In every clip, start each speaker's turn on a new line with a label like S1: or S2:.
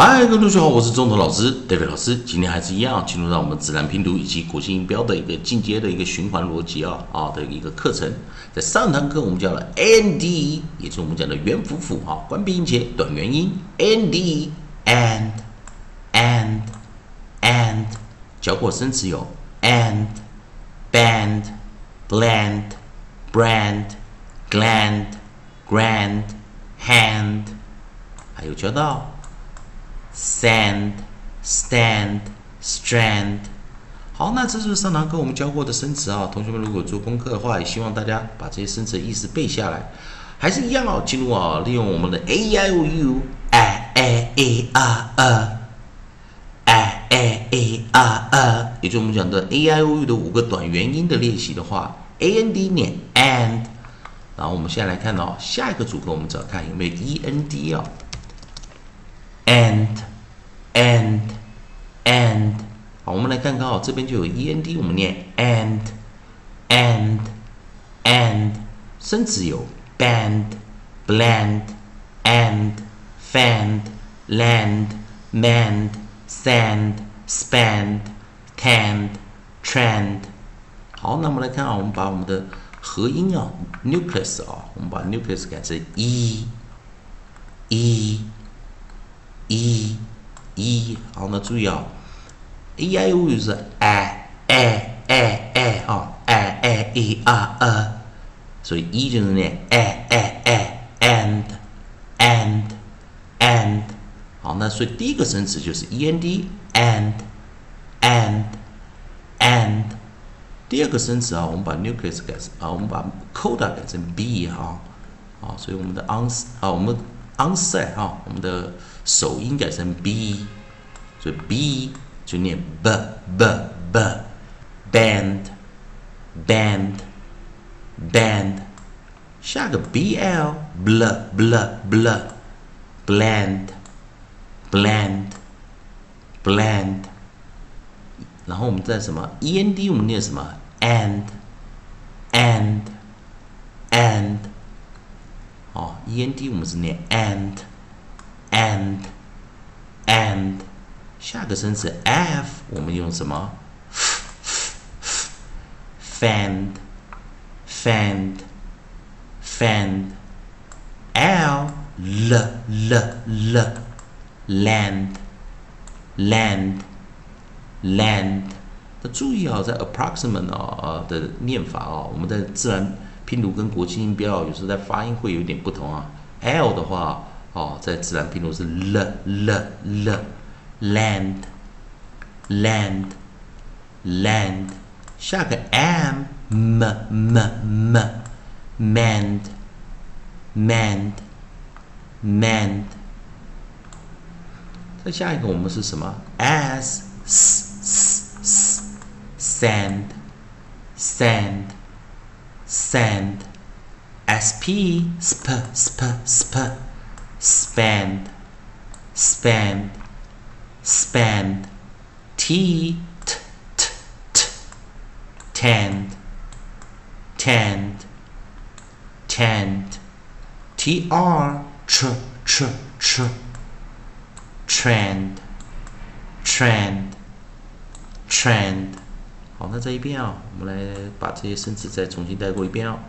S1: 嗨，各位同学好，我是中头老师，David 老师。今天还是一样，进入到我们自然拼读以及国际音标的一个进阶的一个循环逻辑啊啊的一个课程。在上堂课我们讲了 n d，也就是我们讲的元辅辅啊，关闭音节，短元音 n d and and and，教过生词有 and band bland brand gland grand hand，还有教到。Stand, stand, strand。好，那这是上堂课我们教过的生词啊。同学们如果做功课的话，也希望大家把这些生词意思背下来。还是一样哦，进入啊，利用我们的 a i o u a a e r e a a e r e，也就是我们讲的 a i o u 的五个短元音的练习的话，a n d 念 and。然后我们现在来看到下一个组合，我们只要看有没有 e n d 啊。and and and 好，我们来看看哦，这边就有 e n d，我们念 and and and，生词有 band blend and fand land mend sand spand tand trend。好，那我们来看啊，我们把我们的合音啊 nucleus 啊，我们把 nucleus 改成 e e。e 要注意哦，a i u 就是哎哎哎哎哦，哎哎 a 二二，所以一就是念哎哎哎，and and and，好，那所以第一个生词就是 e n d and and and。第二个生词啊，我们把 nucleus 改成啊，我们把 coda 改成 b 哈、啊，所以我们的 ans 啊，我们 onset 哈、啊，我们的首音改成 b。所以 b 就念 b b b band band band，下个 bl bl bl bl blend blend blend，然后我们在什么 end 我们念什么 and and and，哦 end 我们是念 and。and and 下个生词 f 我们用什么？fend fend fend l l l l land land land 那注意啊，在 approximate 啊的念法啊，我们的自然拼读跟国际音标有时候在发音会有点不同啊。l 的话。哦，在自然拼读是 l l l land land land，下个 m m m m mend mend mend，再下一个我们是什么？as s s s sand sand sand sp sp sp sp spend, spend, spend, t, t, t, t, tend, tend, tend, tr, tr, tr, tr, trend, trend, trend。好，那这一遍啊，我们来把这些生词再重新带过一遍哦。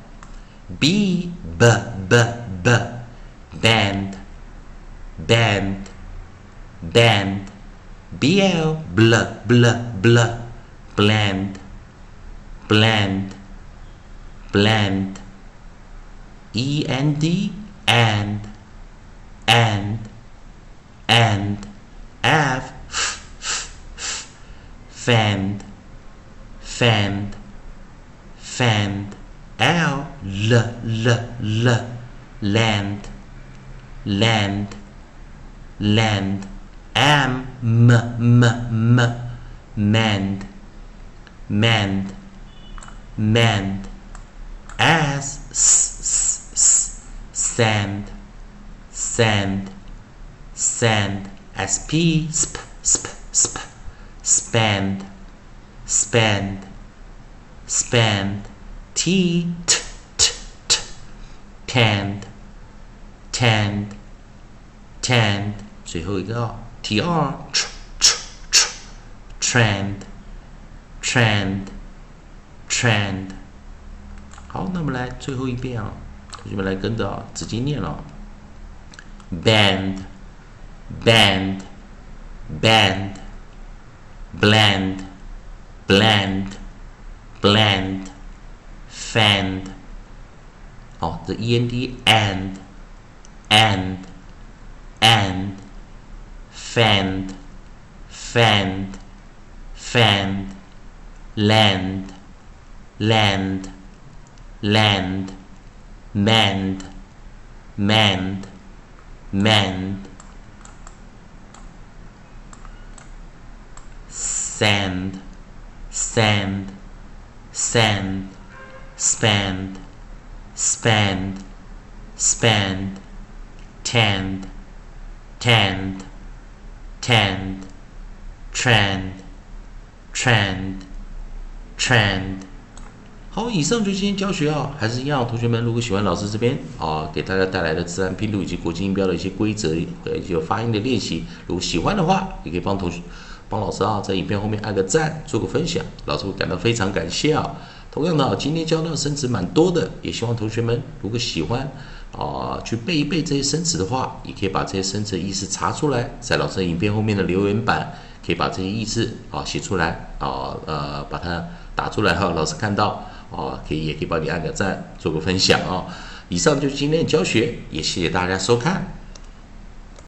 S1: b b b b band, band, band, bl, bl, bl, bl, blend, blend, blend, end, and, and, and, f, f, f, fend, fend, fend, l, l, l, l, land, land, land, am, m, m, m, mend, mend, mend, as, s, s, s, sand, sand, sand, sp, sp, sp, sp, spend, spend, spend, t, t, t, t, tend, tend, tend，最后一个哦 T R tr tr tr trend trend trend。好，那我们来最后一遍啊，同学们来跟着啊，直接念了。band band band blend blend blend fend 好，这 e n d and and and Fend fend fend land land land mend mend mend sand sand sand spend spend spend tend tend tend trend trend trend 好，以上就今天教学啊，还是一样，同学们如果喜欢老师这边啊给大家带来的自然拼读以及国际音标的一些规则和一些发音的练习，如果喜欢的话，也可以帮同学帮老师啊在影片后面按个赞，做个分享，老师会感到非常感谢啊。同样的，今天教到的生词蛮多的，也希望同学们如果喜欢啊去背一背这些生词的话，也可以把这些生词意思查出来，在老师影片后面的留言板可以把这些意思啊写出来啊呃把它打出来哈，老师看到。啊，可以也可以帮你按个赞，做个分享啊！以上就是今天的教学，也谢谢大家收看。